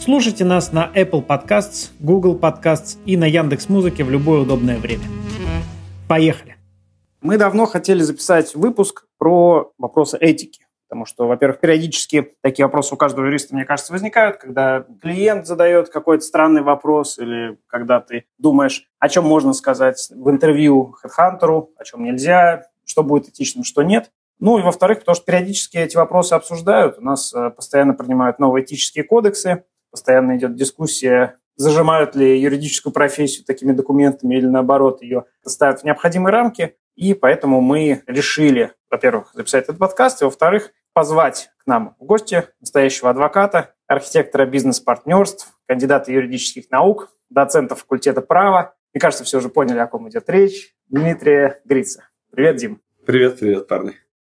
Слушайте нас на Apple Podcasts, Google Podcasts и на Яндекс Музыке в любое удобное время. Поехали! Мы давно хотели записать выпуск про вопросы этики. Потому что, во-первых, периодически такие вопросы у каждого юриста, мне кажется, возникают, когда клиент задает какой-то странный вопрос или когда ты думаешь, о чем можно сказать в интервью хедхантеру, о чем нельзя, что будет этичным, что нет. Ну и во-вторых, потому что периодически эти вопросы обсуждают, у нас э, постоянно принимают новые этические кодексы, постоянно идет дискуссия, зажимают ли юридическую профессию такими документами или наоборот ее ставят в необходимые рамки. И поэтому мы решили, во-первых, записать этот подкаст, и, во-вторых, позвать к нам в гости настоящего адвоката, архитектора бизнес-партнерств, кандидата юридических наук, доцента факультета права. Мне кажется, все уже поняли, о ком идет речь. Дмитрия Грица. Привет, Дим. Привет, привет, парни.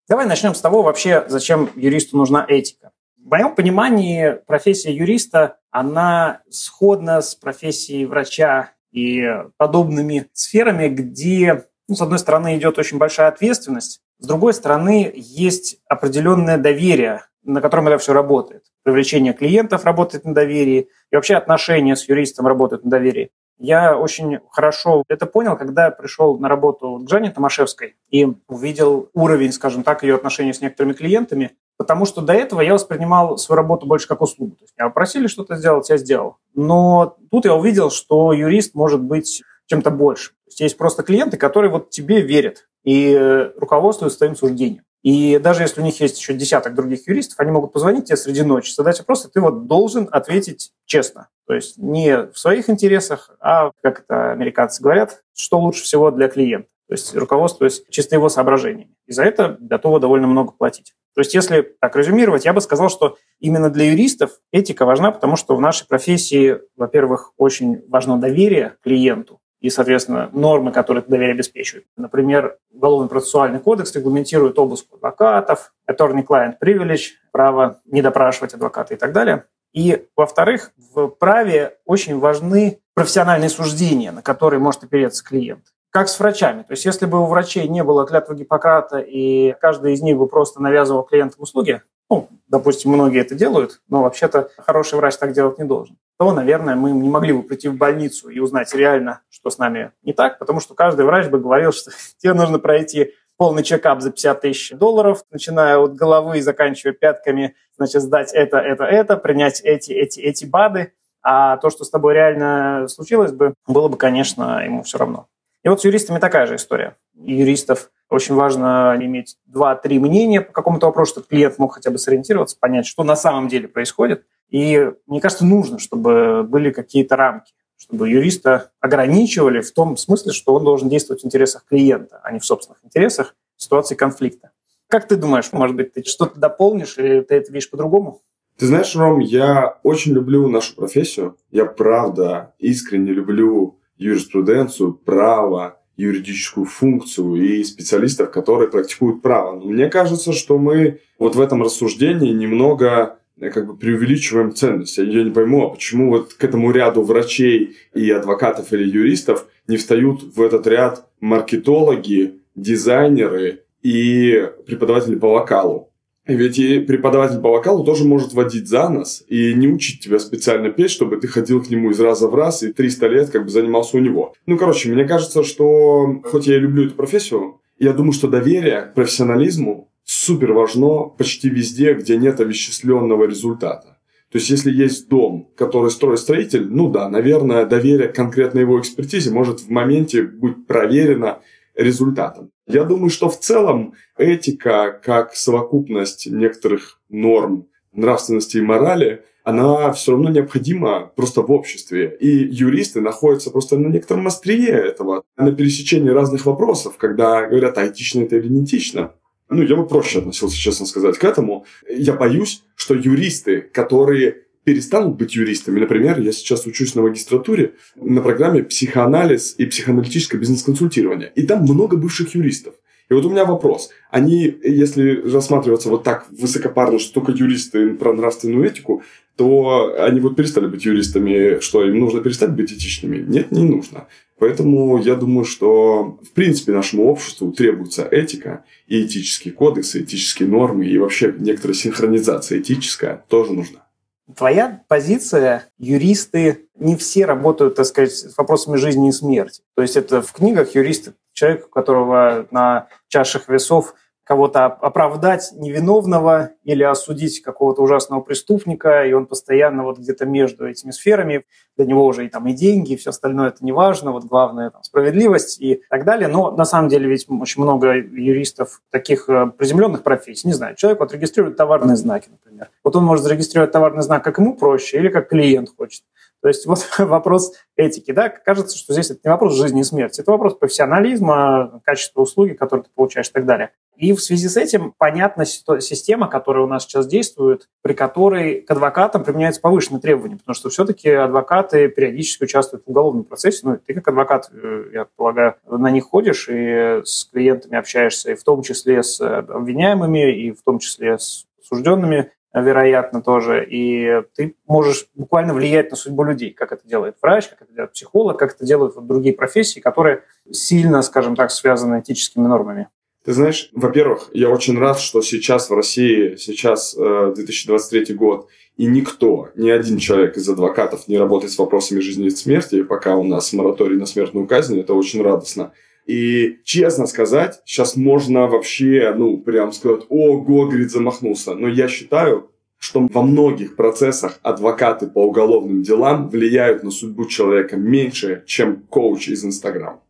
Давай начнем с того вообще, зачем юристу нужна этика. В моем понимании профессия юриста, она сходна с профессией врача и подобными сферами, где, ну, с одной стороны, идет очень большая ответственность, с другой стороны, есть определенное доверие, на котором это все работает. Привлечение клиентов работает на доверии, и вообще отношения с юристом работают на доверии. Я очень хорошо это понял, когда пришел на работу к Жанне Томашевской и увидел уровень, скажем так, ее отношений с некоторыми клиентами, потому что до этого я воспринимал свою работу больше как услугу. То есть меня попросили что-то сделать, я сделал. Но тут я увидел, что юрист может быть чем-то больше. То есть есть просто клиенты, которые вот тебе верят и руководствуются твоим суждением. И даже если у них есть еще десяток других юристов, они могут позвонить тебе среди ночи, задать вопрос, и ты вот должен ответить честно. То есть не в своих интересах, а, как это американцы говорят, что лучше всего для клиента. То есть руководствуясь чисто его соображениями. И за это готово довольно много платить. То есть если так резюмировать, я бы сказал, что именно для юристов этика важна, потому что в нашей профессии, во-первых, очень важно доверие клиенту и, соответственно, нормы, которые это доверие обеспечивают. Например, Уголовно-процессуальный кодекс регламентирует обыск адвокатов, attorney-client privilege, право не допрашивать адвоката и так далее. И, во-вторых, в праве очень важны профессиональные суждения, на которые может опереться клиент как с врачами. То есть если бы у врачей не было клятвы Гиппократа, и каждый из них бы просто навязывал клиентам услуги, ну, допустим, многие это делают, но вообще-то хороший врач так делать не должен, то, наверное, мы не могли бы прийти в больницу и узнать реально, что с нами не так, потому что каждый врач бы говорил, что тебе нужно пройти полный чекап за 50 тысяч долларов, начиная от головы и заканчивая пятками, значит, сдать это, это, это, принять эти, эти, эти БАДы, а то, что с тобой реально случилось бы, было бы, конечно, ему все равно. И вот с юристами такая же история. юристов очень важно иметь два-три мнения по какому-то вопросу, чтобы клиент мог хотя бы сориентироваться, понять, что на самом деле происходит. И мне кажется, нужно, чтобы были какие-то рамки, чтобы юриста ограничивали в том смысле, что он должен действовать в интересах клиента, а не в собственных интересах в ситуации конфликта. Как ты думаешь, может быть, ты что-то дополнишь или ты это видишь по-другому? Ты знаешь, Ром, я очень люблю нашу профессию. Я правда искренне люблю юриспруденцию, право, юридическую функцию и специалистов, которые практикуют право. Но мне кажется, что мы вот в этом рассуждении немного э, как бы преувеличиваем ценность. Я не пойму, а почему вот к этому ряду врачей и адвокатов или юристов не встают в этот ряд маркетологи, дизайнеры и преподаватели по вокалу. Ведь и преподаватель по вокалу тоже может водить за нос и не учить тебя специально петь, чтобы ты ходил к нему из раза в раз и 300 лет как бы занимался у него. Ну, короче, мне кажется, что хоть я и люблю эту профессию, я думаю, что доверие к профессионализму супер важно почти везде, где нет овеществленного результата. То есть, если есть дом, который строит строитель, ну да, наверное, доверие к конкретной его экспертизе может в моменте быть проверено результатом. Я думаю, что в целом этика, как совокупность некоторых норм нравственности и морали, она все равно необходима просто в обществе. И юристы находятся просто на некотором острие этого, на пересечении разных вопросов, когда говорят, а этично это или не этично. Ну, я бы проще относился, честно сказать, к этому. Я боюсь, что юристы, которые перестанут быть юристами. Например, я сейчас учусь на магистратуре на программе «Психоанализ и психоаналитическое бизнес-консультирование». И там много бывших юристов. И вот у меня вопрос. Они, если рассматриваться вот так высокопарно, что только юристы про нравственную этику, то они вот перестали быть юристами, что им нужно перестать быть этичными? Нет, не нужно. Поэтому я думаю, что в принципе нашему обществу требуется этика и этические кодексы, этические нормы и вообще некоторая синхронизация этическая тоже нужна. Твоя позиция, юристы не все работают, так сказать, с вопросами жизни и смерти. То есть это в книгах юристы, человек, у которого на чашах весов кого-то оправдать невиновного или осудить какого-то ужасного преступника, и он постоянно вот где-то между этими сферами, для него уже и там и деньги, и все остальное это не важно, вот главное там, справедливость и так далее. Но на самом деле ведь очень много юристов таких э, приземленных профессий. Не знаю, человек вот регистрирует товарные знаки, например. Вот он может зарегистрировать товарный знак, как ему проще, или как клиент хочет. То есть вот вопрос этики, да, кажется, что здесь это не вопрос жизни и смерти, это вопрос профессионализма, качества услуги, которые ты получаешь и так далее. И в связи с этим понятна система, которая у нас сейчас действует, при которой к адвокатам применяются повышенные требования, потому что все-таки адвокаты периодически участвуют в уголовном процессе. Ну, ты как адвокат, э, я полагаю, на них ходишь и с клиентами общаешься, и в том числе с обвиняемыми, и в том числе с осужденными вероятно, тоже. И ты можешь буквально влиять на судьбу людей, как это делает врач, как это делает психолог, как это делают вот другие профессии, которые сильно, скажем так, связаны этическими нормами. Ты знаешь, во-первых, я очень рад, что сейчас в России, сейчас 2023 э, год, и никто, ни один человек из адвокатов не работает с вопросами жизни и смерти, пока у нас мораторий на смертную казнь, это очень радостно. И, честно сказать, сейчас можно вообще, ну, прям сказать, о, говорит, замахнулся. Но я считаю, что во многих процессах адвокаты по уголовным делам влияют на судьбу человека меньше, чем коуч из Инстаграма.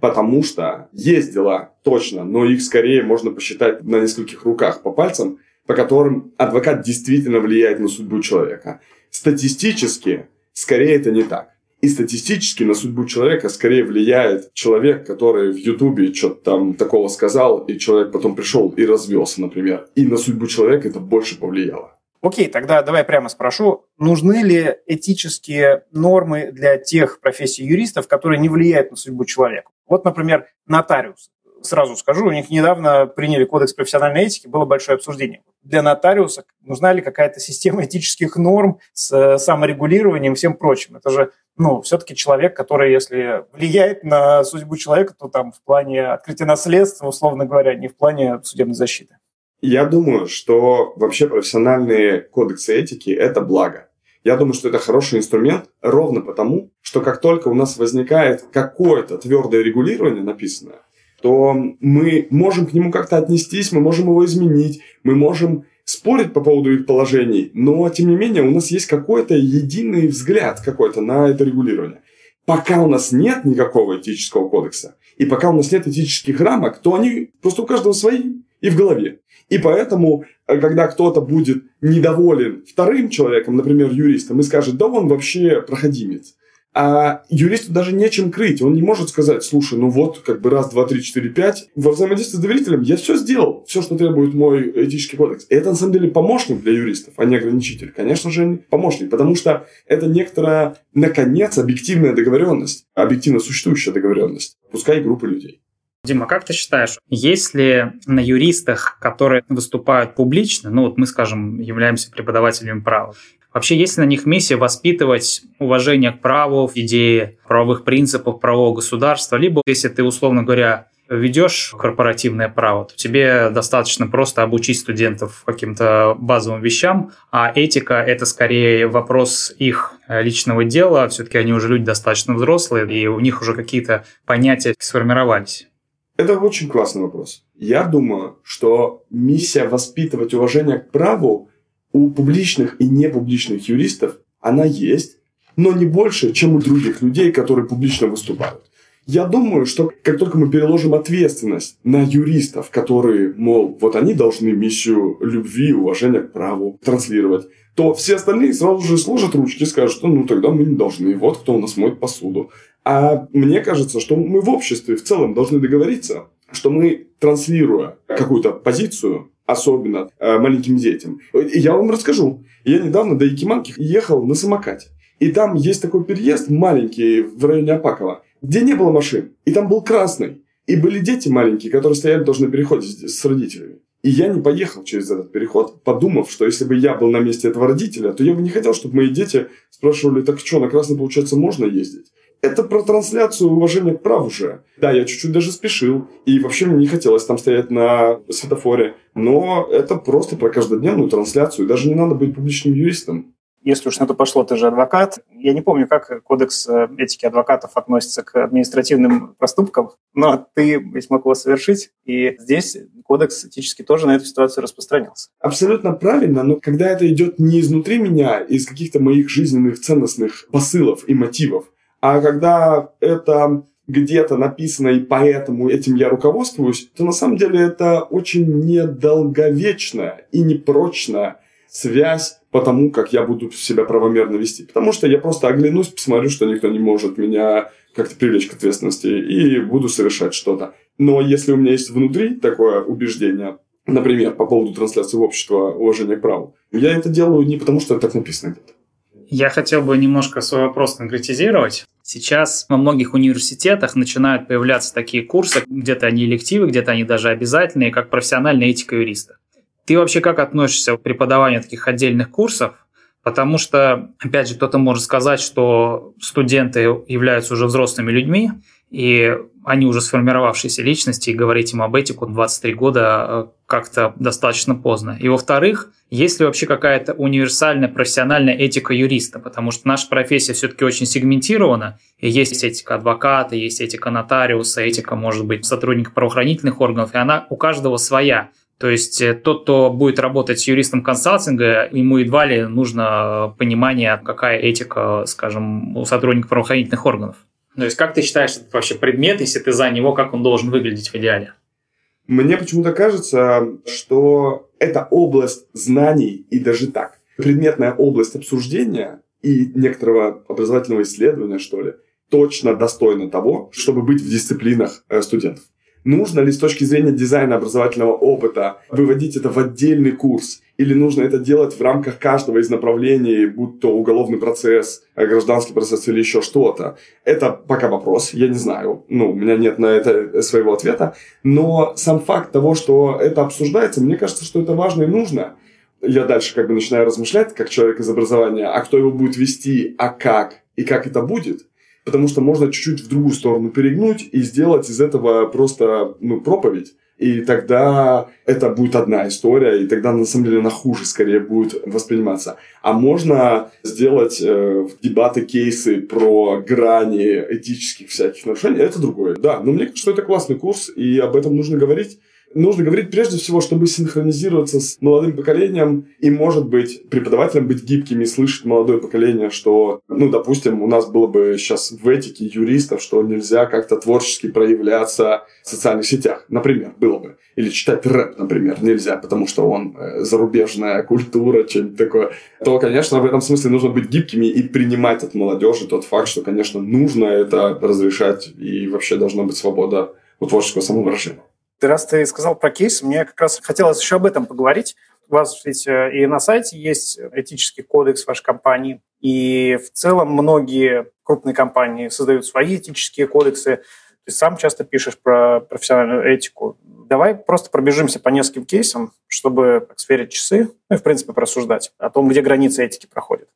Потому что есть дела, точно, но их скорее можно посчитать на нескольких руках по пальцам, по которым адвокат действительно влияет на судьбу человека. Статистически, скорее это не так. И статистически на судьбу человека скорее влияет человек, который в Ютубе что-то там такого сказал, и человек потом пришел и развелся, например. И на судьбу человека это больше повлияло. Окей, тогда давай прямо спрошу, нужны ли этические нормы для тех профессий юристов, которые не влияют на судьбу человека? Вот, например, нотариус. Сразу скажу, у них недавно приняли кодекс профессиональной этики, было большое обсуждение. Для нотариуса нужна ли какая-то система этических норм с э, саморегулированием и всем прочим? Это же ну, все-таки человек, который, если влияет на судьбу человека, то там в плане открытия наследства, условно говоря, не в плане судебной защиты. Я думаю, что вообще профессиональные кодексы этики – это благо. Я думаю, что это хороший инструмент ровно потому, что как только у нас возникает какое-то твердое регулирование написанное, то мы можем к нему как-то отнестись, мы можем его изменить, мы можем спорить по поводу их положений, но тем не менее у нас есть какой-то единый взгляд какой-то на это регулирование. Пока у нас нет никакого этического кодекса, и пока у нас нет этических рамок, то они просто у каждого свои и в голове. И поэтому, э, когда кто-то будет недоволен вторым человеком, например, юристом, и скажет, да он вообще проходимец, а юристу даже нечем крыть. Он не может сказать, слушай, ну вот, как бы раз, два, три, четыре, пять. Во взаимодействии с доверителем я все сделал, все, что требует мой этический кодекс. И это, на самом деле, помощник для юристов, а не ограничитель. Конечно же, помощник, потому что это некоторая, наконец, объективная договоренность, объективно существующая договоренность, пускай группы людей. Дима, как ты считаешь, есть ли на юристах, которые выступают публично, ну вот мы, скажем, являемся преподавателями права, вообще есть ли на них миссия воспитывать уважение к праву, идеи правовых принципов правового государства, либо если ты, условно говоря, ведешь корпоративное право, то тебе достаточно просто обучить студентов каким-то базовым вещам, а этика – это скорее вопрос их личного дела. Все-таки они уже люди достаточно взрослые, и у них уже какие-то понятия сформировались. Это очень классный вопрос. Я думаю, что миссия воспитывать уважение к праву у публичных и непубличных юристов, она есть, но не больше, чем у других людей, которые публично выступают. Я думаю, что как только мы переложим ответственность на юристов, которые, мол, вот они должны миссию любви, уважения к праву транслировать, то все остальные сразу же сложат ручки и скажут, что ну тогда мы не должны, вот кто у нас моет посуду. А мне кажется, что мы в обществе в целом должны договориться, что мы, транслируя какую-то позицию, особенно э, маленьким детям, я вам расскажу. Я недавно до Якиманки ехал на самокате. И там есть такой переезд маленький в районе Апакова, где не было машин. И там был красный. И были дети маленькие, которые стояли тоже на переходе с родителями. И я не поехал через этот переход, подумав, что если бы я был на месте этого родителя, то я бы не хотел, чтобы мои дети спрашивали, так что, на красный, получается, можно ездить? Это про трансляцию уважения к праву же. Да, я чуть-чуть даже спешил, и вообще мне не хотелось там стоять на светофоре, но это просто про каждодневную трансляцию, даже не надо быть публичным юристом если уж на то пошло, ты же адвокат. Я не помню, как кодекс э, этики адвокатов относится к административным проступкам, но ты ведь мог его совершить, и здесь кодекс этически тоже на эту ситуацию распространялся. Абсолютно правильно, но когда это идет не изнутри меня, из каких-то моих жизненных ценностных посылов и мотивов, а когда это где-то написано, и поэтому этим я руководствуюсь, то на самом деле это очень недолговечная и непрочная связь по тому, как я буду себя правомерно вести. Потому что я просто оглянусь, посмотрю, что никто не может меня как-то привлечь к ответственности и буду совершать что-то. Но если у меня есть внутри такое убеждение, например, по поводу трансляции в общество уважения к праву, я это делаю не потому, что так написано где-то. Я хотел бы немножко свой вопрос конкретизировать. Сейчас во многих университетах начинают появляться такие курсы, где-то они элективы, где-то они даже обязательные, как профессиональная этика юриста. Ты вообще как относишься к преподаванию таких отдельных курсов? Потому что, опять же, кто-то может сказать, что студенты являются уже взрослыми людьми, и они уже сформировавшиеся личности, и говорить им об этику 23 года э, как-то достаточно поздно. И во-вторых, есть ли вообще какая-то универсальная профессиональная этика юриста? Потому что наша профессия все-таки очень сегментирована, и есть этика адвоката, есть этика нотариуса, этика, может быть, сотрудника правоохранительных органов, и она у каждого своя. То есть э, тот, кто будет работать с юристом консалтинга, ему едва ли нужно понимание, какая этика, скажем, у сотрудника правоохранительных органов. То есть как ты считаешь этот вообще предмет, если ты за него, как он должен выглядеть в идеале? Мне почему-то кажется, что это область знаний и даже так. Предметная область обсуждения и некоторого образовательного исследования, что ли, точно достойна того, чтобы быть в дисциплинах э, студентов. Нужно ли с точки зрения дизайна образовательного опыта выводить это в отдельный курс? Или нужно это делать в рамках каждого из направлений, будь то уголовный процесс, э, гражданский процесс или еще что-то? Это пока вопрос, я не знаю. Ну, у меня нет на это своего ответа. Но сам факт того, что это обсуждается, мне кажется, что это важно и нужно. Я дальше как бы начинаю размышлять, как человек из образования, а кто его будет вести, а как, и как это будет – потому что можно чуть-чуть в другую сторону перегнуть и сделать из этого просто ну, проповедь. И тогда это будет одна история, и тогда на самом деле на хуже скорее будет восприниматься. А можно сделать э, дебаты, кейсы про грани этических всяких нарушений, это другое. Да, но мне кажется, что это классный курс, и об этом нужно говорить нужно говорить прежде всего, чтобы синхронизироваться с молодым поколением и, может быть, преподавателям быть гибкими, слышать молодое поколение, что, ну, допустим, у нас было бы сейчас в этике юристов, что нельзя как-то творчески проявляться в социальных сетях, например, было бы. Или читать рэп, например, нельзя, потому что он э, зарубежная культура, что-нибудь такое. То, конечно, в этом смысле нужно быть гибкими и принимать от молодежи тот факт, что, конечно, нужно это разрешать и вообще должна быть свобода у творческого самовыражения. Раз ты сказал про кейс, мне как раз хотелось еще об этом поговорить. У вас ведь э, и на сайте есть этический кодекс вашей компании, и в целом многие крупные компании создают свои этические кодексы. Ты сам часто пишешь про профессиональную этику. Давай просто пробежимся по нескольким кейсам, чтобы так, сверить часы, ну и, в принципе, просуждать о том, где границы этики проходят.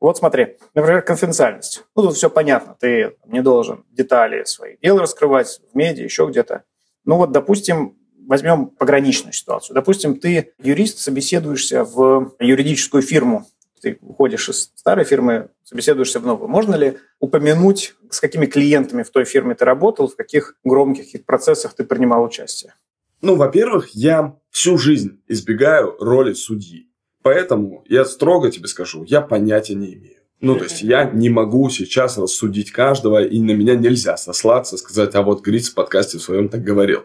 Вот смотри, например, конфиденциальность. Ну, тут все понятно. Ты не должен детали своих дел раскрывать в медиа, еще где-то. Ну вот, допустим, возьмем пограничную ситуацию. Допустим, ты юрист, собеседуешься в юридическую фирму, ты уходишь из старой фирмы, собеседуешься в новую. Можно ли упомянуть, с какими клиентами в той фирме ты работал, в каких громких процессах ты принимал участие? Ну, во-первых, я всю жизнь избегаю роли судьи. Поэтому я строго тебе скажу, я понятия не имею Ну, то есть я не могу сейчас рассудить каждого, и на меня нельзя сослаться, сказать, а вот Гриц в подкасте в своем так говорил.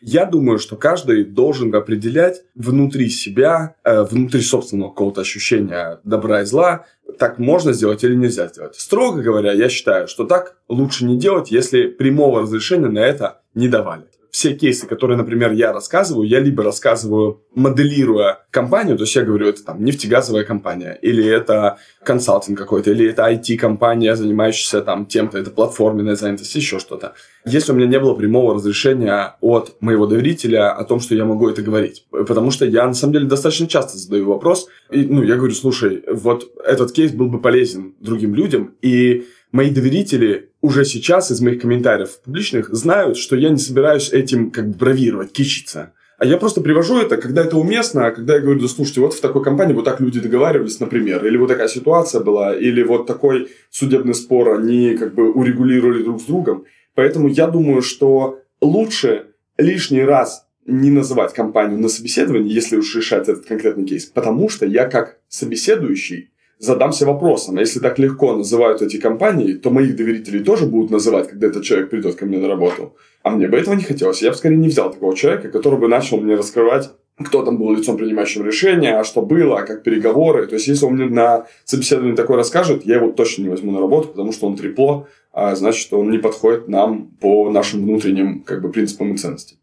Я думаю, что каждый должен определять внутри себя, э, внутри собственного какого-то ощущения добра и зла, так можно сделать или нельзя сделать. Строго говоря, я считаю, что так лучше не делать, если прямого разрешения на это не давали все кейсы, которые, например, я рассказываю, я либо рассказываю, моделируя компанию, то есть я говорю, это там нефтегазовая компания, или это консалтинг какой-то, или это IT-компания, занимающаяся там тем-то, это платформенная занятость, еще что-то. Если у меня не было прямого разрешения от моего доверителя о том, что я могу это говорить. Потому что я, на самом деле, достаточно часто задаю вопрос, и, ну, я говорю, слушай, вот этот кейс был бы полезен другим людям, и мои доверители уже сейчас из моих комментариев публичных знают, что я не собираюсь этим как бы бравировать, кичиться. А я просто привожу это, когда это уместно, а когда я говорю, да слушайте, вот в такой компании вот так люди договаривались, например, или вот такая ситуация была, или вот такой судебный спор они как бы урегулировали друг с другом. Поэтому я думаю, что лучше лишний раз не называть компанию на собеседовании, если уж решать этот конкретный кейс, потому что я как собеседующий задамся вопросом, если так легко называют эти компании, то моих доверителей тоже будут называть, когда этот человек придет ко мне на работу. А мне бы этого не хотелось. Я бы скорее не взял такого человека, который бы начал мне раскрывать кто там был лицом принимающим решения, а что было, а как переговоры. То есть, если он мне на собеседовании такое расскажет, я его точно не возьму на работу, потому что он трепло, а значит, он не подходит нам по нашим внутренним как бы, принципам и ценностям.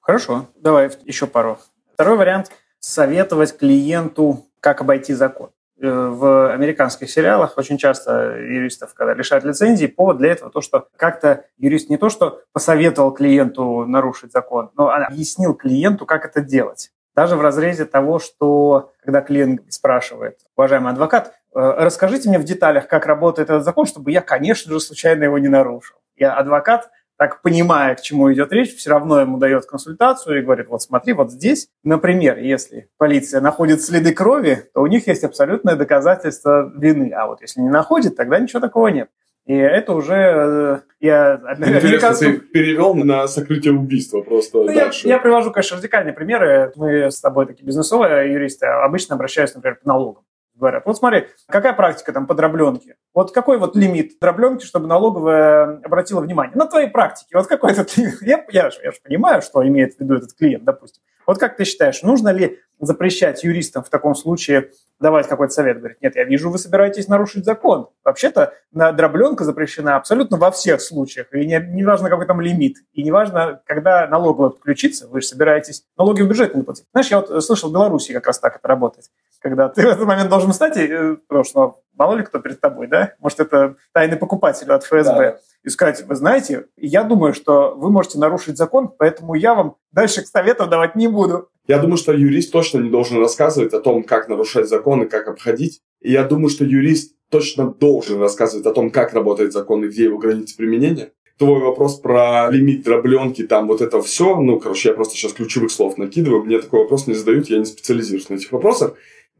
Хорошо, давай еще пару. Второй вариант – советовать клиенту, как обойти закон. Э, в американских сериалах очень часто юристов, когда лишают лицензии, повод для этого то, что как-то юрист не то, что посоветовал клиенту нарушить закон, но объяснил клиенту, как это делать. Даже в разрезе того, что когда клиент спрашивает, уважаемый адвокат, э, расскажите мне в деталях, как работает этот закон, чтобы я, конечно же, случайно его не нарушил. И адвокат так понимая, к чему идет речь, все равно ему дает консультацию и говорит, вот смотри, вот здесь, например, если полиция находит следы крови, то у них есть абсолютное доказательство вины, а вот если не находит, тогда ничего такого нет. И это уже э, я американцев... ты перевел на сокрытие убийства просто ну, дальше. Я, я привожу, конечно, радикальные примеры. Мы с тобой такие бизнесовые юристы обычно обращаются, например, к налогам говорят, вот смотри, какая практика там по дробленке? Вот какой вот лимит дробленки, чтобы налоговая обратила внимание? На твоей практике, вот какой этот лимит? Я, я, же, я же понимаю, что имеет в виду этот клиент, допустим. Вот как ты считаешь, нужно ли запрещать юристам в таком случае давать какой-то совет? Говорит, нет, я вижу, вы собираетесь нарушить закон. Вообще-то дробленка запрещена абсолютно во всех случаях. И не, не важно, какой там лимит. И не важно, когда налоговая подключится, вы же собираетесь налоги в бюджет не платить. Знаешь, я вот слышал, в Беларуси как раз так это работает. Когда ты в этот момент должен встать, и, э, потому что мало ли кто перед тобой, да? Может, это тайный покупатель от ФСБ. Да. И сказать, вы знаете, я думаю, что вы можете нарушить закон, поэтому я вам дальше советов давать не буду. Я думаю, что юрист точно не должен рассказывать о том, как нарушать закон и как обходить. И я думаю, что юрист точно должен рассказывать о том, как работает закон и где его границы применения. Твой вопрос про лимит дробленки, там вот это все, ну, короче, я просто сейчас ключевых слов накидываю, мне такой вопрос не задают, я не специализируюсь на этих вопросах.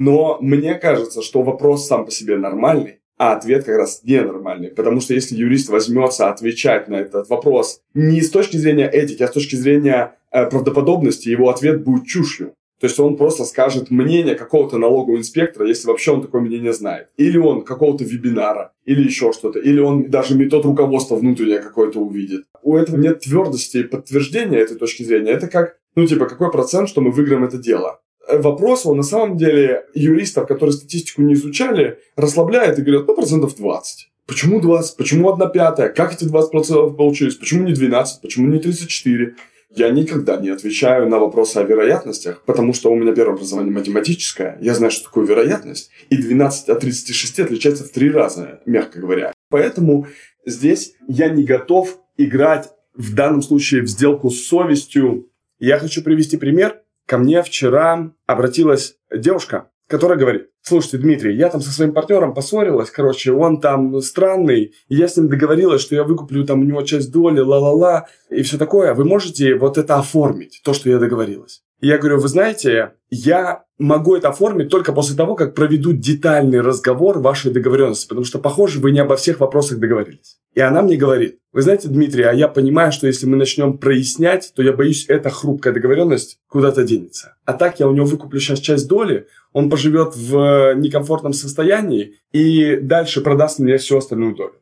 Но мне кажется, что вопрос сам по себе нормальный, а ответ как раз ненормальный. Потому что если юрист возьмется отвечать на этот вопрос не с точки зрения этики, а с точки зрения э, правдоподобности, его ответ будет чушью. То есть он просто скажет мнение какого-то налогового инспектора, если вообще он такое мнение знает. Или он какого-то вебинара, или еще что-то. Или он даже метод руководства внутреннее какое-то увидит. У этого нет твердости и подтверждения этой точки зрения. Это как, ну типа, какой процент, что мы выиграем это дело. Э, вопрос, он на самом деле юристов, которые статистику не изучали, расслабляет и говорят, ну, процентов 20. Почему 20? Почему 1 пятая? Как эти 20% получились? Почему не 12? Почему не 34? Я никогда не отвечаю на вопросы о вероятностях, потому что у меня первое образование математическое. Я знаю, что такое вероятность. И 12 от 36 отличается в три раза, мягко говоря. Поэтому здесь я не готов играть в данном случае в сделку с совестью. Я хочу привести пример ко мне вчера обратилась девушка, которая говорит, слушайте, Дмитрий, я там со своим партнером поссорилась, короче, он там странный, и я с ним договорилась, что я выкуплю там у него часть доли, ла-ла-ла, и все такое. Вы можете вот это оформить, то, что я договорилась? Я говорю, вы знаете, я могу это оформить только после того, как проведу детальный разговор вашей договоренности, потому что, похоже, вы не обо всех вопросах договорились. И она мне говорит, вы знаете, Дмитрий, а я понимаю, что если мы начнем прояснять, то я боюсь, эта хрупкая договоренность куда-то денется. А так я у него выкуплю сейчас часть доли, он поживет в некомфортном состоянии и дальше продаст мне всю остальную долю.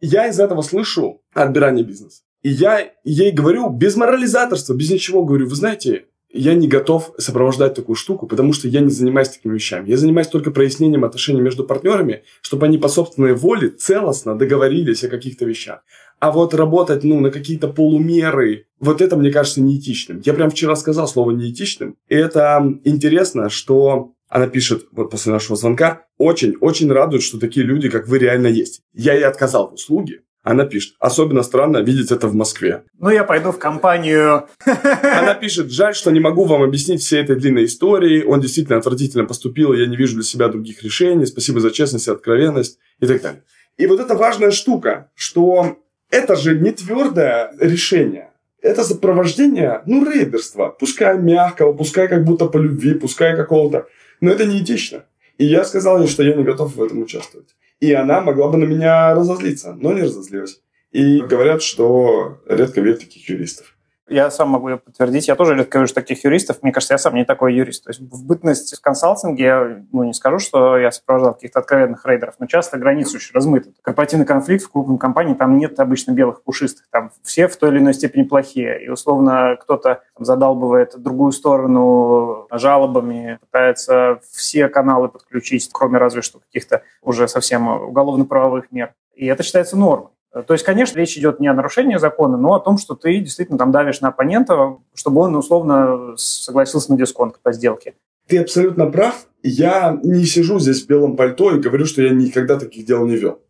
Я из этого слышу отбирание бизнеса. И я ей говорю без морализаторства, без ничего, говорю, вы знаете, я не готов сопровождать такую штуку, потому что я не занимаюсь такими вещами. Я занимаюсь только прояснением отношений между партнерами, чтобы они по собственной воле целостно договорились о каких-то вещах. А вот работать, ну, на какие-то полумеры, вот это, мне кажется, неэтичным. Я прям вчера сказал слово неэтичным. И это интересно, что она пишет, вот после нашего звонка, очень-очень радует, что такие люди, как вы, реально есть. Я ей отказал в услуге, она пишет, особенно странно видеть это в Москве. Ну, я пойду в компанию. Она пишет, жаль, что не могу вам объяснить всей этой длинной истории. Он действительно отвратительно поступил, я не вижу для себя других решений. Спасибо за честность и откровенность и так далее. И вот это важная штука, что это же не твердое решение. Это сопровождение, ну, рейдерства. Пускай мягкого, пускай как будто по любви, пускай какого-то. Но это не этично. И я сказал ей, что я не готов в этом участвовать. И она могла бы на меня разозлиться, но не разозлилась. И говорят, что редко видят таких юристов. Я сам могу ее подтвердить. Я тоже редко вижу таких юристов. Мне кажется, я сам не такой юрист. То есть в бытность в консалтинге я ну, не скажу, что я сопровождал каких-то откровенных рейдеров, но часто границы очень размыты. Корпоративный конфликт в крупной компании, там нет обычно белых пушистых. Там все в той или иной степени плохие. И условно кто-то задалбывает другую сторону жалобами, пытается все каналы подключить, кроме разве что каких-то уже совсем уголовно-правовых мер. И это считается нормой. То есть, конечно, речь идет не о нарушении закона, но о том, что ты действительно там давишь на оппонента, чтобы он условно согласился на дисконт по сделке. Ты абсолютно прав. Я не сижу здесь в белом пальто и говорю, что я никогда таких дел не вел.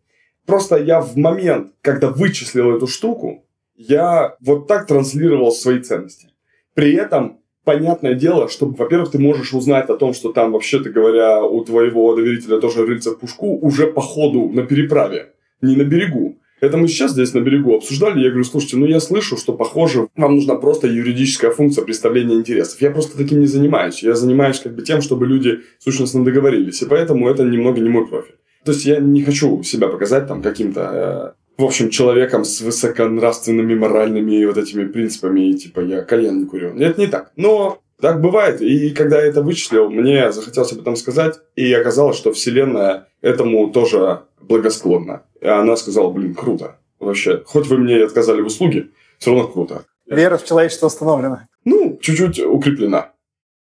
Просто я в момент, когда вычислил эту штуку, я вот так транслировал свои ценности. При этом понятное дело, что, во-первых, ты можешь узнать о том, что там, вообще-то говоря, у твоего доверителя тоже рыльца в пушку уже по ходу на переправе, не на берегу. Это мы сейчас здесь на берегу обсуждали. Я говорю, слушайте, ну я слышу, что, похоже, вам нужна просто юридическая функция представления интересов. Я просто таким не занимаюсь. Я занимаюсь как бы тем, чтобы люди сущностно договорились. И поэтому это немного не мой профиль. То есть я не хочу себя показать там каким-то э, в общем, человеком с высоконравственными, моральными вот этими принципами, и типа я кальян не курю. Нет, не так. Но так бывает. И когда я это вычислил, мне захотелось об этом сказать, и оказалось, что Вселенная этому тоже благосклонна. И она сказала, блин, круто. Вообще, хоть вы мне и отказали в услуге, все равно круто. Вера в человечество установлена. Ну, чуть-чуть укреплена.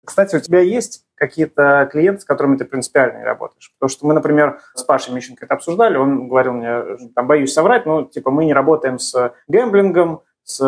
Кстати, у тебя есть какие-то клиенты, с которыми ты принципиально не работаешь? Потому что мы, например, с Пашей Мищенко это обсуждали, он говорил мне, там, боюсь соврать, но, типа, мы не работаем с гэмблингом, с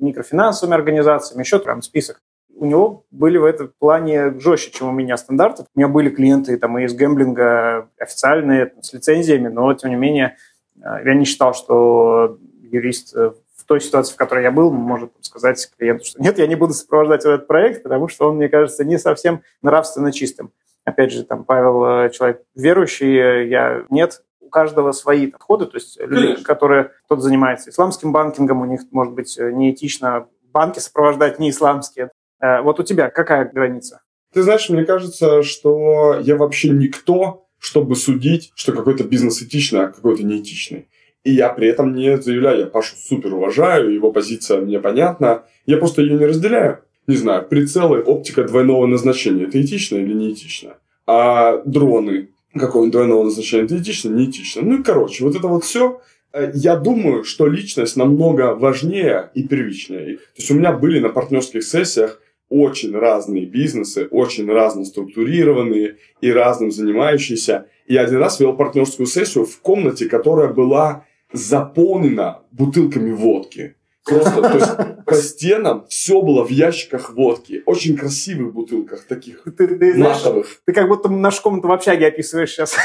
микрофинансовыми организациями, еще прям список. У него были в этом плане жестче, чем у меня стандартов. У меня были клиенты там и из гэмблинга официальные, с лицензиями, но, тем не менее, э, я не считал, что юрист э, той ситуации, в которой я был, может сказать клиенту, что нет, я не буду сопровождать этот проект, потому что он, мне кажется, не совсем нравственно чистым. Опять же, там Павел э, человек верующий, я нет. У каждого свои подходы, то есть люди, которые кто-то занимается исламским банкингом, у них, может быть, неэтично банки сопровождать не исламские. Э, вот у тебя какая граница? Ты знаешь, мне кажется, что я вообще никто, чтобы судить, что какой-то бизнес этичный, а какой-то неэтичный. И я при этом не заявляю, я Пашу супер уважаю, его позиция мне понятна. Я просто ее не разделяю. Не знаю, прицелы, оптика двойного назначения. Это этично или не этично? А дроны какого-нибудь двойного назначения, это этично, не этично. Ну и короче, вот это вот все. Э, я думаю, что личность намного важнее и первичнее. То есть у меня были на партнерских сессиях очень разные бизнесы, очень разно структурированные и разным занимающиеся. Я один раз вел партнерскую сессию в комнате, которая была заполнена бутылками водки. Просто, то есть, по стенам все было в ящиках водки. Очень красивых бутылках, таких ты, ты, матовых. Знаешь, ты как будто нашу комнату в общаге описываешь сейчас.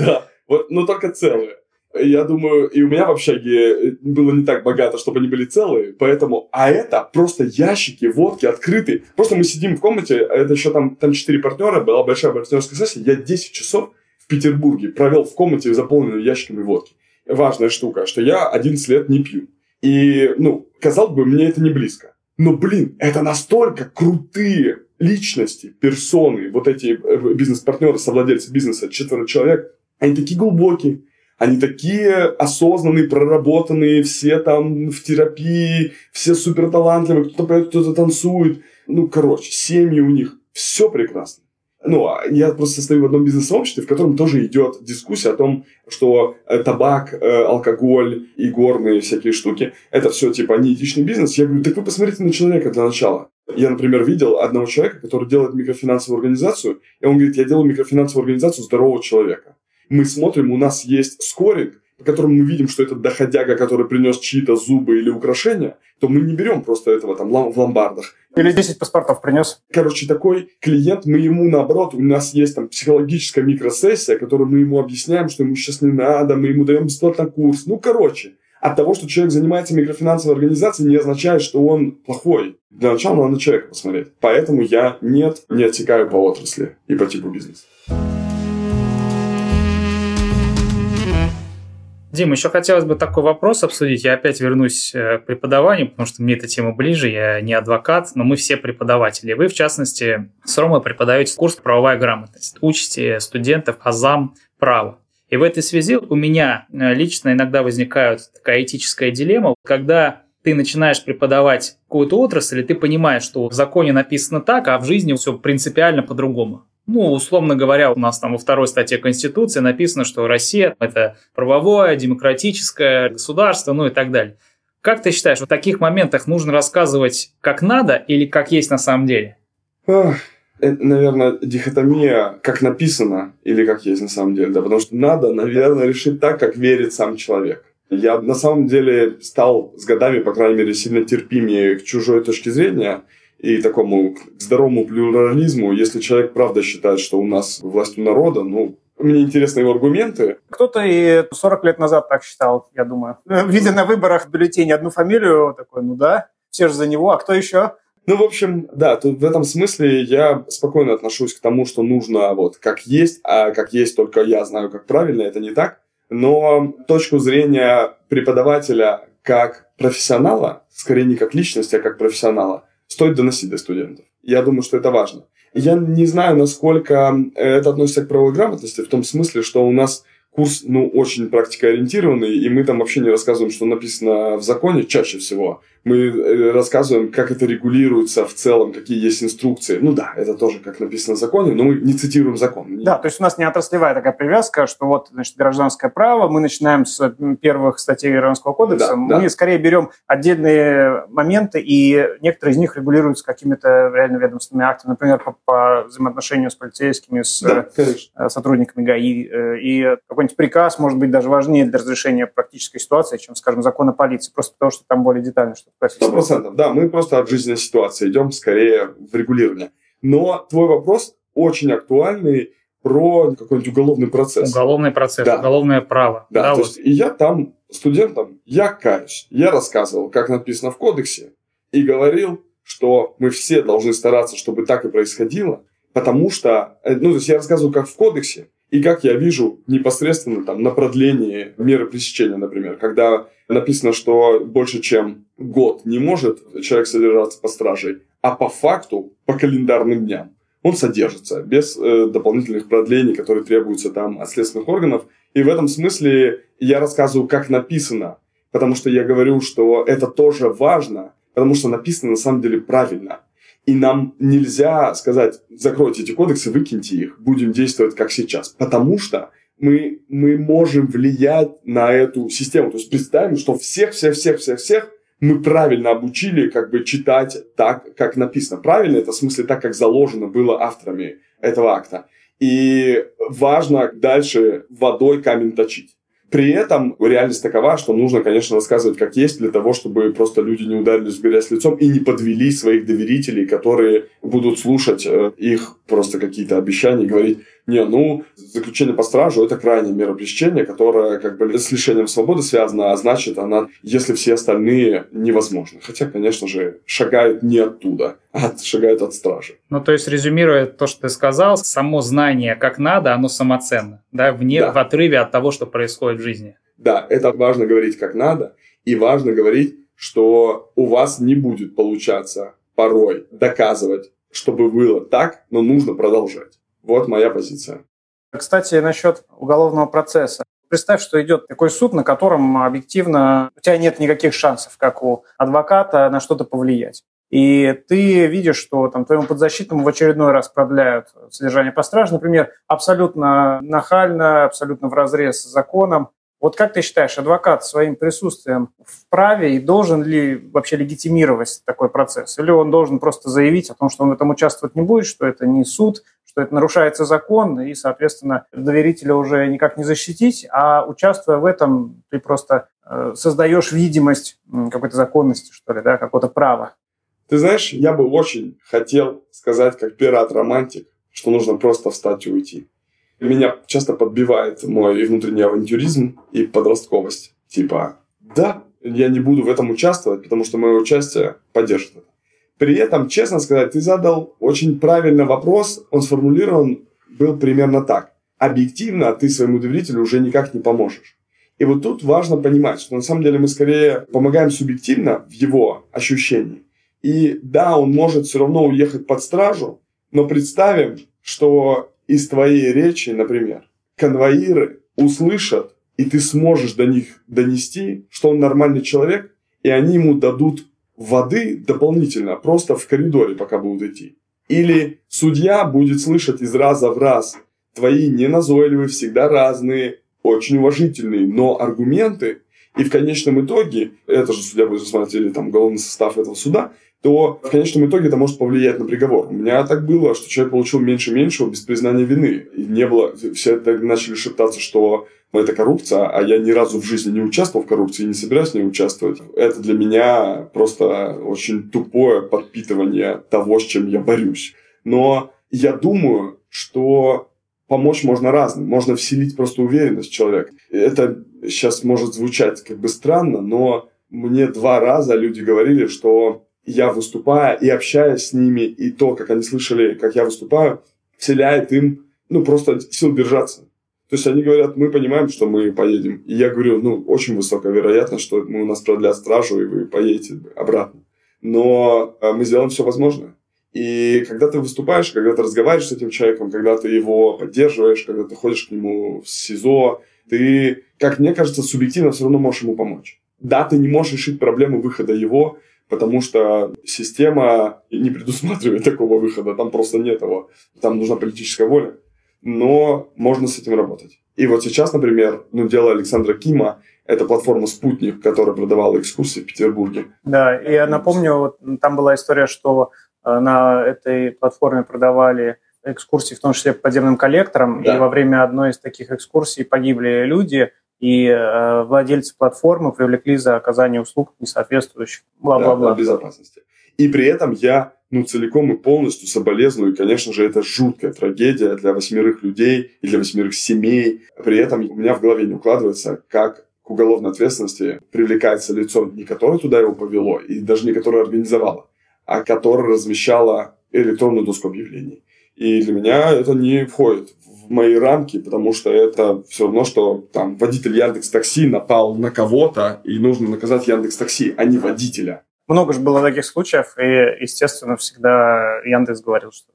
Да, вот, но только целые. Я думаю, и у меня в общаге было не так богато, чтобы они были целые, поэтому... А это просто ящики водки открытые. Просто мы сидим в комнате, а это еще там, там четыре партнера, была большая партнерская сессия, я 10 часов в Петербурге провел в комнате, заполненной ящиками водки. Важная штука, что я 11 лет не пью. И, ну, казалось бы, мне это не близко. Но, блин, это настолько крутые личности, персоны, вот эти э, бизнес-партнеры, совладельцы бизнеса, четверо человек, они такие глубокие, они такие осознанные, проработанные, все там в терапии, все супер талантливые, кто-то поет, кто-то танцует. Ну, короче, семьи у них, все прекрасно. Ну, а я просто состою в одном бизнес-сообществе, в котором тоже идет дискуссия о том, что э, табак, э, алкоголь и горные всякие штуки, это все типа неэтичный бизнес. Я говорю, так вы посмотрите на человека для начала. Я, например, видел одного человека, который делает микрофинансовую организацию, и он говорит, я делаю микрофинансовую организацию здорового человека. Мы смотрим, у нас есть скоринг, по которому мы видим, что это доходяга, который принес чьи-то зубы или украшения, то мы не берем просто этого там в ломбардах. Или 10 паспортов принес. Короче, такой клиент, мы ему наоборот, у нас есть там психологическая микросессия, которую мы ему объясняем, что ему сейчас не надо, мы ему даем бесплатно курс. Ну, короче, от того, что человек занимается микрофинансовой организацией, не означает, что он плохой. Для начала надо на человека посмотреть. Поэтому я нет, не отсекаю по отрасли и по типу бизнеса. Дим, еще хотелось бы такой вопрос обсудить. Я опять вернусь э, к преподаванию, потому что мне эта тема ближе. Я не адвокат, но мы все преподаватели. Вы, в частности, с Ромой преподаете курс «Правовая грамотность». Учите студентов азам права. И в этой связи у меня э, лично иногда возникает такая этическая дилемма, когда ты начинаешь преподавать какую-то отрасль, и ты понимаешь, что в законе написано так, а в жизни все принципиально по-другому. Ну, условно говоря, у нас там во второй статье Конституции написано, что Россия – это правовое, демократическое государство, ну и так далее. Как ты считаешь, в таких моментах нужно рассказывать как надо или как есть на самом деле? это, наверное, дихотомия, как написано или как есть на самом деле, да, потому что надо, наверное, решить так, как верит сам человек. Я на самом деле стал с годами, по крайней мере, сильно терпимее к чужой точке зрения – и такому здоровому плюрализму, если человек правда считает, что у нас власть у народа, ну, мне интересны его аргументы. Кто-то и 40 лет назад так считал, я думаю. Видя на выборах в бюллетене одну фамилию, такой, ну да, все же за него, а кто еще? Ну, в общем, да, тут в этом смысле я спокойно отношусь к тому, что нужно вот как есть, а как есть только я знаю, как правильно, это не так. Но точку зрения преподавателя как профессионала, скорее не как личности, а как профессионала – стоит доносить до студентов. Я думаю, что это важно. Я не знаю, насколько это относится к правовой грамотности, в том смысле, что у нас курс, ну, очень практикоориентированный, и мы там вообще не рассказываем, что написано в законе чаще всего. Мы э, рассказываем, как это регулируется в целом, какие есть инструкции. Ну да, это тоже как написано в законе, но мы не цитируем закон. Да, то есть у нас не отраслевая такая привязка, что вот, значит, гражданское право, мы начинаем с первых статей Гражданского кодекса, да, мы да. скорее берем отдельные моменты, и некоторые из них регулируются какими-то реально ведомственными актами, например, по, по взаимоотношению с полицейскими, с да, э, сотрудниками ГАИ, э, и какой-нибудь приказ может быть даже важнее для разрешения практической ситуации, чем, скажем, закон о полиции, просто потому что там более детально что Сто процентов, да. Мы просто от жизненной ситуации идем скорее в регулирование. Но твой вопрос очень актуальный про какой-нибудь уголовный процесс. Уголовный процесс, да. уголовное право. Да, да то вот. есть, и я там студентам, я каюсь, я рассказывал, как написано в кодексе, и говорил, что мы все должны стараться, чтобы так и происходило, потому что, э, ну, то есть я рассказывал, как в кодексе, и как я вижу непосредственно там на продлении меры пресечения, например, когда написано, что больше чем год не может человек содержаться по стражей, а по факту, по календарным дням, он содержится без э, дополнительных продлений, которые требуются там от следственных органов. И в этом смысле я рассказываю, как написано, потому что я говорю, что это тоже важно, потому что написано на самом деле правильно. И нам нельзя сказать, закройте эти кодексы, выкиньте их, будем действовать как сейчас. Потому что мы, мы можем влиять на эту систему. То есть представим, что всех, всех, всех, всех, всех мы правильно обучили как бы читать так, как написано. Правильно это в смысле так, как заложено было авторами этого акта. И важно дальше водой камень точить. При этом реальность такова, что нужно, конечно, рассказывать как есть, для того, чтобы просто люди не ударились в грязь лицом и не подвели своих доверителей, которые будут слушать э, их просто какие-то обещания и говорить, не, ну, заключение по стражу – это крайняя мера пресечения, которая как бы с лишением свободы связана, а значит, она, если все остальные, невозможно. Хотя, конечно же, шагают не оттуда, а шагают от стражи. Ну, то есть, резюмируя то, что ты сказал, само знание как надо, оно самоценно, да, вне, да. в отрыве от того, что происходит в жизни. Да, это важно говорить как надо, и важно говорить, что у вас не будет получаться порой доказывать, чтобы было так, но нужно продолжать. Вот моя позиция. Кстати, насчет уголовного процесса. Представь, что идет такой суд, на котором объективно у тебя нет никаких шансов, как у адвоката, на что-то повлиять. И ты видишь, что там твоему подзащитному в очередной раз продляют содержание по страже, например, абсолютно нахально, абсолютно в разрез с законом. Вот как ты считаешь, адвокат своим присутствием вправе и должен ли вообще легитимировать такой процесс? Или он должен просто заявить о том, что он в этом участвовать не будет, что это не суд, что это нарушается закон, и, соответственно, доверителя уже никак не защитить, а участвуя в этом, ты просто э, создаешь видимость какой-то законности, что ли, да, какого-то права. Ты знаешь, я бы очень хотел сказать, как пират-романтик, что нужно просто встать и уйти. Меня часто подбивает мой внутренний авантюризм и подростковость. Типа, да, я не буду в этом участвовать, потому что мое участие поддержит это. При этом, честно сказать, ты задал очень правильный вопрос. Он сформулирован был примерно так. Объективно ты своему доверителю уже никак не поможешь. И вот тут важно понимать, что на самом деле мы скорее помогаем субъективно в его ощущении. И да, он может все равно уехать под стражу, но представим, что из твоей речи, например, конвоиры услышат, и ты сможешь до них донести, что он нормальный человек, и они ему дадут воды дополнительно, просто в коридоре, пока будут идти. Или судья будет слышать из раза в раз твои неназойливые, всегда разные, очень уважительные, но аргументы, и в конечном итоге, это же судья будет рассматривать там уголовный состав этого суда, то в конечном итоге это может повлиять на приговор. У меня так было, что человек получил меньше меньшего без признания вины. И не было, все начали шептаться, что это коррупция, а я ни разу в жизни не участвовал в коррупции и не собираюсь в ней участвовать. Это для меня просто очень тупое подпитывание того, с чем я борюсь. Но я думаю, что помочь можно разным. Можно вселить просто уверенность в человека. Это сейчас может звучать как бы странно, но мне два раза люди говорили, что я выступаю и общаясь с ними, и то, как они слышали, как я выступаю, вселяет им, ну, просто сил держаться. То есть они говорят, мы понимаем, что мы поедем. И я говорю, ну, очень высокая вероятность, что мы у нас продлят стражу, и вы поедете обратно. Но э, мы сделаем все возможное. И когда ты выступаешь, когда ты разговариваешь с этим человеком, когда ты его поддерживаешь, когда ты ходишь к нему в СИЗО, ты, как мне кажется, субъективно все равно можешь ему помочь. Да, ты не можешь решить проблему выхода его, потому что система не предусматривает такого выхода, там просто нет его, там нужна политическая воля, но можно с этим работать. И вот сейчас, например, ну, дело Александра Кима, это платформа «Спутник», которая продавала экскурсии в Петербурге. Да, и я напомню, вот, там была история, что э, на этой платформе продавали экскурсии, в том числе по подземным коллекторам, да. и во время одной из таких экскурсий погибли люди, и э, владельцы платформы привлекли за оказание услуг несоответствующих, бла-бла-бла. Да, безопасности. И при этом я ну, целиком и полностью соболезную. И, конечно же, это жуткая трагедия для восьмерых людей и для восьмерых семей. При этом у меня в голове не укладывается, как к уголовной ответственности привлекается лицо, не которое туда его повело, и даже не которое организовало, а которое размещало электронную доску объявлений. И для меня это не входит мои рамки, потому что это все равно, что там водитель Яндекс Такси напал на кого-то, и нужно наказать Яндекс Такси, а не водителя. Много же было таких случаев, и, естественно, всегда Яндекс говорил, что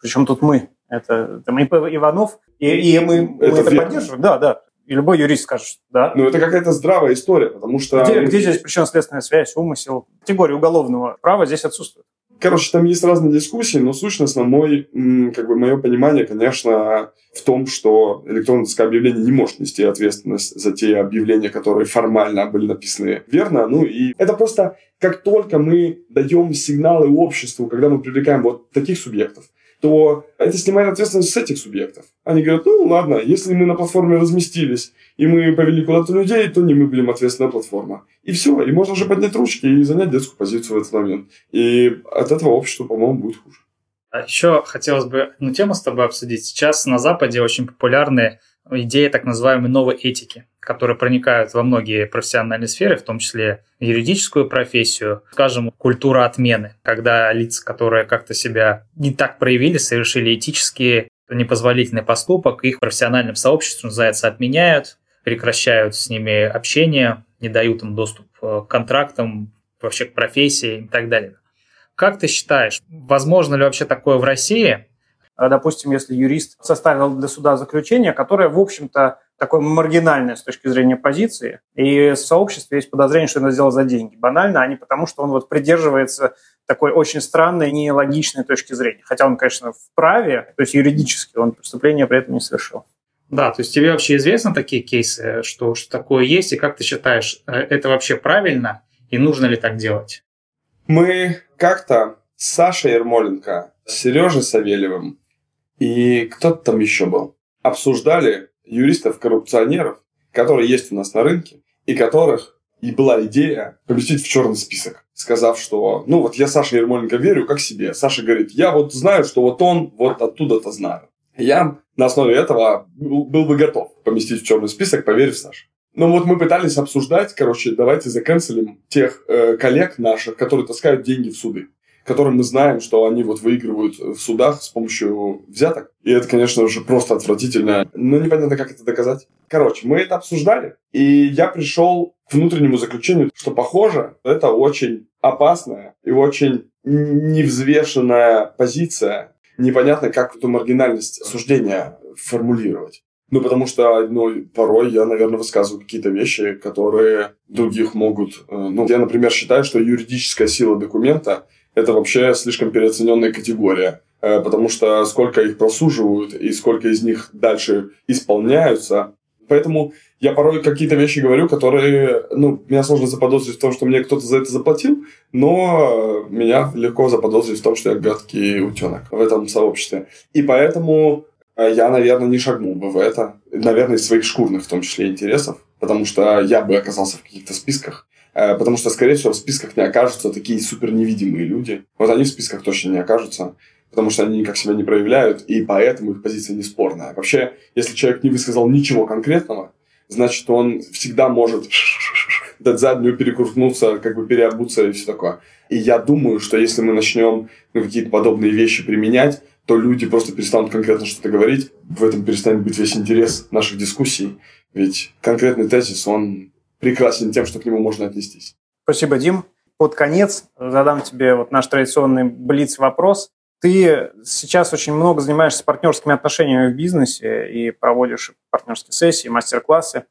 причем тут мы, это, это мы Иванов, и, и мы, это, мы это поддерживаем, да, да. И любой юрист скажет, да. Ну, это какая-то здравая история, потому что... Где, где здесь причинно-следственная связь, умысел? Категория уголовного права здесь отсутствует. Короче, там есть разные дискуссии, но сущностно мой, как бы, мое понимание, конечно, в том, что электронное объявление не может нести ответственность за те объявления, которые формально были написаны верно. Ну и это просто как только мы даем сигналы обществу, когда мы привлекаем вот таких субъектов, то это снимает ответственность с этих субъектов. Они говорят, ну ладно, если мы на платформе разместились, и мы повели куда-то людей, то не мы будем ответственная платформа. И все, и можно же поднять ручки и занять детскую позицию в этот момент. И от этого общество, по-моему, будет хуже. А еще хотелось бы одну тему с тобой обсудить. Сейчас на Западе очень популярны идеи так называемой новой этики, которые проникают во многие профессиональные сферы, в том числе юридическую профессию, скажем, культура отмены, когда лица, которые как-то себя не так проявили, совершили этический непозволительный поступок, их в профессиональном сообществе, называется, отменяют, прекращают с ними общение, не дают им доступ э, к контрактам, вообще к профессии и так далее. Как ты считаешь, возможно ли вообще такое в России? А, допустим, если юрист составил для суда заключение, которое, в общем-то, такое маргинальное с точки зрения позиции, и в сообществе есть подозрение, что он это сделал за деньги. Банально, а не потому, что он вот придерживается такой очень странной, нелогичной точки зрения. Хотя он, конечно, в праве, то есть юридически он преступление при этом не совершил. Да, то есть тебе вообще известны такие кейсы, что, что такое есть, и как ты считаешь, э, это вообще правильно, и нужно ли так делать? Мы как-то с Сашей Ермоленко, с Сережей Савельевым и кто-то там еще был, обсуждали юристов-коррупционеров, которые есть у нас на рынке, и которых и была идея поместить в черный список, сказав, что, ну вот я Саше Ермоленко верю как себе. Саша говорит, я вот знаю, что вот он вот оттуда-то знаю. Я на основе этого был, бы готов поместить в черный список, поверив Саше. Ну вот мы пытались обсуждать, короче, давайте заканцелим тех э, коллег наших, которые таскают деньги в суды которым мы знаем, что они вот выигрывают в судах с помощью взяток. И это, конечно, уже просто отвратительно. Но непонятно, как это доказать. Короче, мы это обсуждали, и я пришел к внутреннему заключению, что, похоже, это очень опасная и очень невзвешенная позиция. Непонятно, как эту маргинальность суждения формулировать. Ну, потому что, ну, порой я, наверное, высказываю какие-то вещи, которые других могут... Э, ну, я, например, считаю, что юридическая сила документа это вообще слишком переоцененная категория. Э, потому что сколько их просуживают и сколько из них дальше исполняются. Поэтому я порой какие-то вещи говорю, которые, ну, меня сложно заподозрить в том, что мне кто-то за это заплатил, но меня легко заподозрить в том, что я гадкий утенок в этом сообществе. И поэтому э, я, наверное, не шагнул бы в это. Наверное, из своих шкурных, в том числе, интересов. Потому что я бы оказался в каких-то списках. Э, потому что, скорее всего, в списках не окажутся такие супер невидимые люди. Вот они в списках точно не окажутся, потому что они никак себя не проявляют, и поэтому их позиция не спорная. Вообще, если человек не высказал ничего конкретного, значит, он всегда может дать заднюю, перекрутнуться, как бы переобуться и все такое. И я думаю, что если мы начнем ну, какие-то подобные вещи применять, то люди просто перестанут конкретно что-то говорить, в этом перестанет быть весь интерес наших дискуссий. Ведь конкретный тезис, он прекрасен тем, что к нему можно отнестись. Спасибо, Дим. Под конец задам тебе вот наш традиционный блиц-вопрос. Ты сейчас очень много занимаешься партнерскими отношениями в бизнесе и проводишь партнерские сессии, мастер-классы.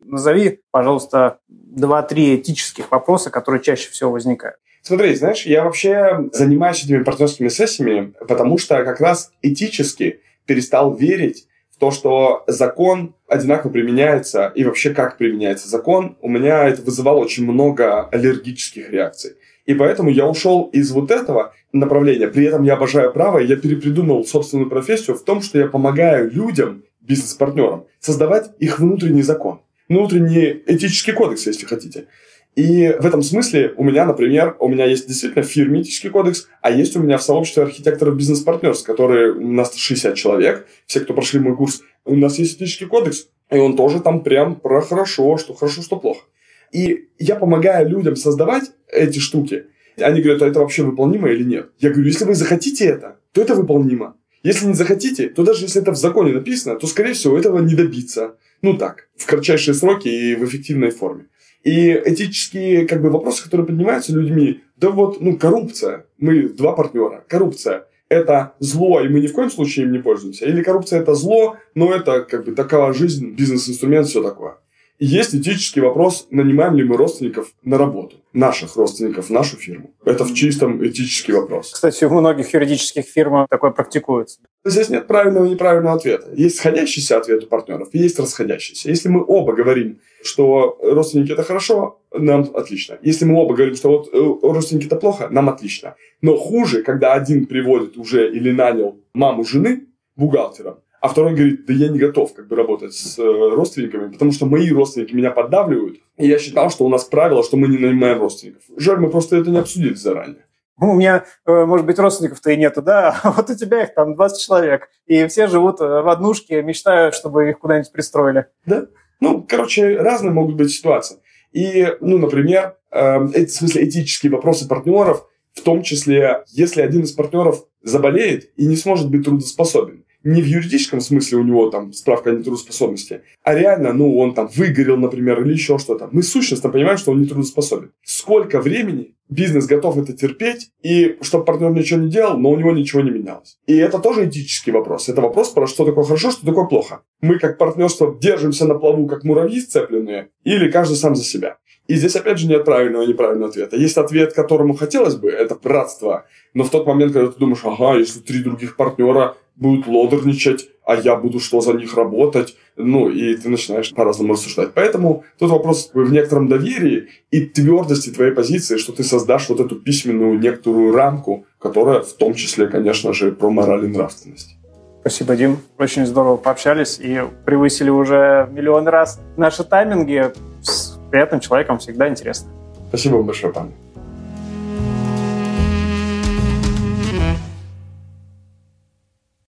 Назови, пожалуйста, два-три этических вопроса, которые чаще всего возникают. Смотри, знаешь, я вообще занимаюсь этими партнерскими сессиями, потому что как раз этически перестал верить то, что закон одинаково применяется и вообще как применяется закон, у меня это вызывало очень много аллергических реакций. И поэтому я ушел из вот этого направления. При этом я обожаю право, и я перепридумал собственную профессию в том, что я помогаю людям, бизнес-партнерам, создавать их внутренний закон. Внутренний этический кодекс, если хотите. И в этом смысле у меня, например, у меня есть действительно фирмический кодекс, а есть у меня в сообществе архитекторов бизнес-партнерств, которые у нас 60 человек, все, кто прошли мой курс, у нас есть этический кодекс, и он тоже там прям про хорошо, что хорошо, что плохо. И я помогаю людям создавать эти штуки. Они говорят, а это вообще выполнимо или нет? Я говорю, если вы захотите это, то это выполнимо. Если не захотите, то даже если это в законе написано, то, скорее всего, этого не добиться. Ну так, в кратчайшие сроки и в эффективной форме. И этические как бы, вопросы, которые поднимаются людьми, да вот, ну, коррупция. Мы два партнера. Коррупция – это зло, и мы ни в коем случае им не пользуемся. Или коррупция – это зло, но это как бы такова жизнь, бизнес-инструмент, все такое. И есть этический вопрос, нанимаем ли мы родственников на работу, наших родственников в нашу фирму. Это в чистом этический вопрос. Кстати, у многих юридических фирм такое практикуется. Здесь нет правильного и неправильного ответа. Есть сходящийся ответ у партнеров, и есть расходящийся. Если мы оба говорим, что родственники это хорошо, нам отлично. Если мы оба говорим, что вот э, родственники это плохо, нам отлично. Но хуже, когда один приводит уже или нанял маму жены бухгалтером, а второй говорит, да я не готов как бы работать с э, родственниками, потому что мои родственники меня поддавливают. И я считал, что у нас правило, что мы не нанимаем родственников. Жаль, мы просто это не обсудили заранее. У меня, э, может быть, родственников-то и нету, да, а вот у тебя их там 20 человек, и все живут э, в однушке, мечтают, чтобы их куда-нибудь пристроили. Да. Ну, короче, разные могут быть ситуации. И, ну, например, э, в смысле этические вопросы партнеров, в том числе, если один из партнеров заболеет и не сможет быть трудоспособен, не в юридическом смысле у него там справка о нетрудоспособности, а реально, ну, он там выгорел, например, или еще что-то. Мы сущностно понимаем, что он нетрудоспособен. Сколько времени бизнес готов это терпеть, и чтобы партнер ничего не делал, но у него ничего не менялось. И это тоже этический вопрос. Это вопрос про что такое хорошо, что такое плохо. Мы как партнерство держимся на плаву, как муравьи сцепленные, или каждый сам за себя. И здесь, опять же, нет правильного и неправильного ответа. Есть ответ, которому хотелось бы, это братство. Но в тот момент, когда ты думаешь, ага, если три других партнера будут лодерничать, а я буду что за них работать, ну, и ты начинаешь по-разному рассуждать. Поэтому тут вопрос в некотором доверии и твердости твоей позиции, что ты создашь вот эту письменную некоторую рамку, которая в том числе, конечно же, про мораль и нравственность. Спасибо, Дим. Очень здорово пообщались и превысили уже миллион раз наши тайминги. С приятным человеком всегда интересно. Спасибо вам большое, пан.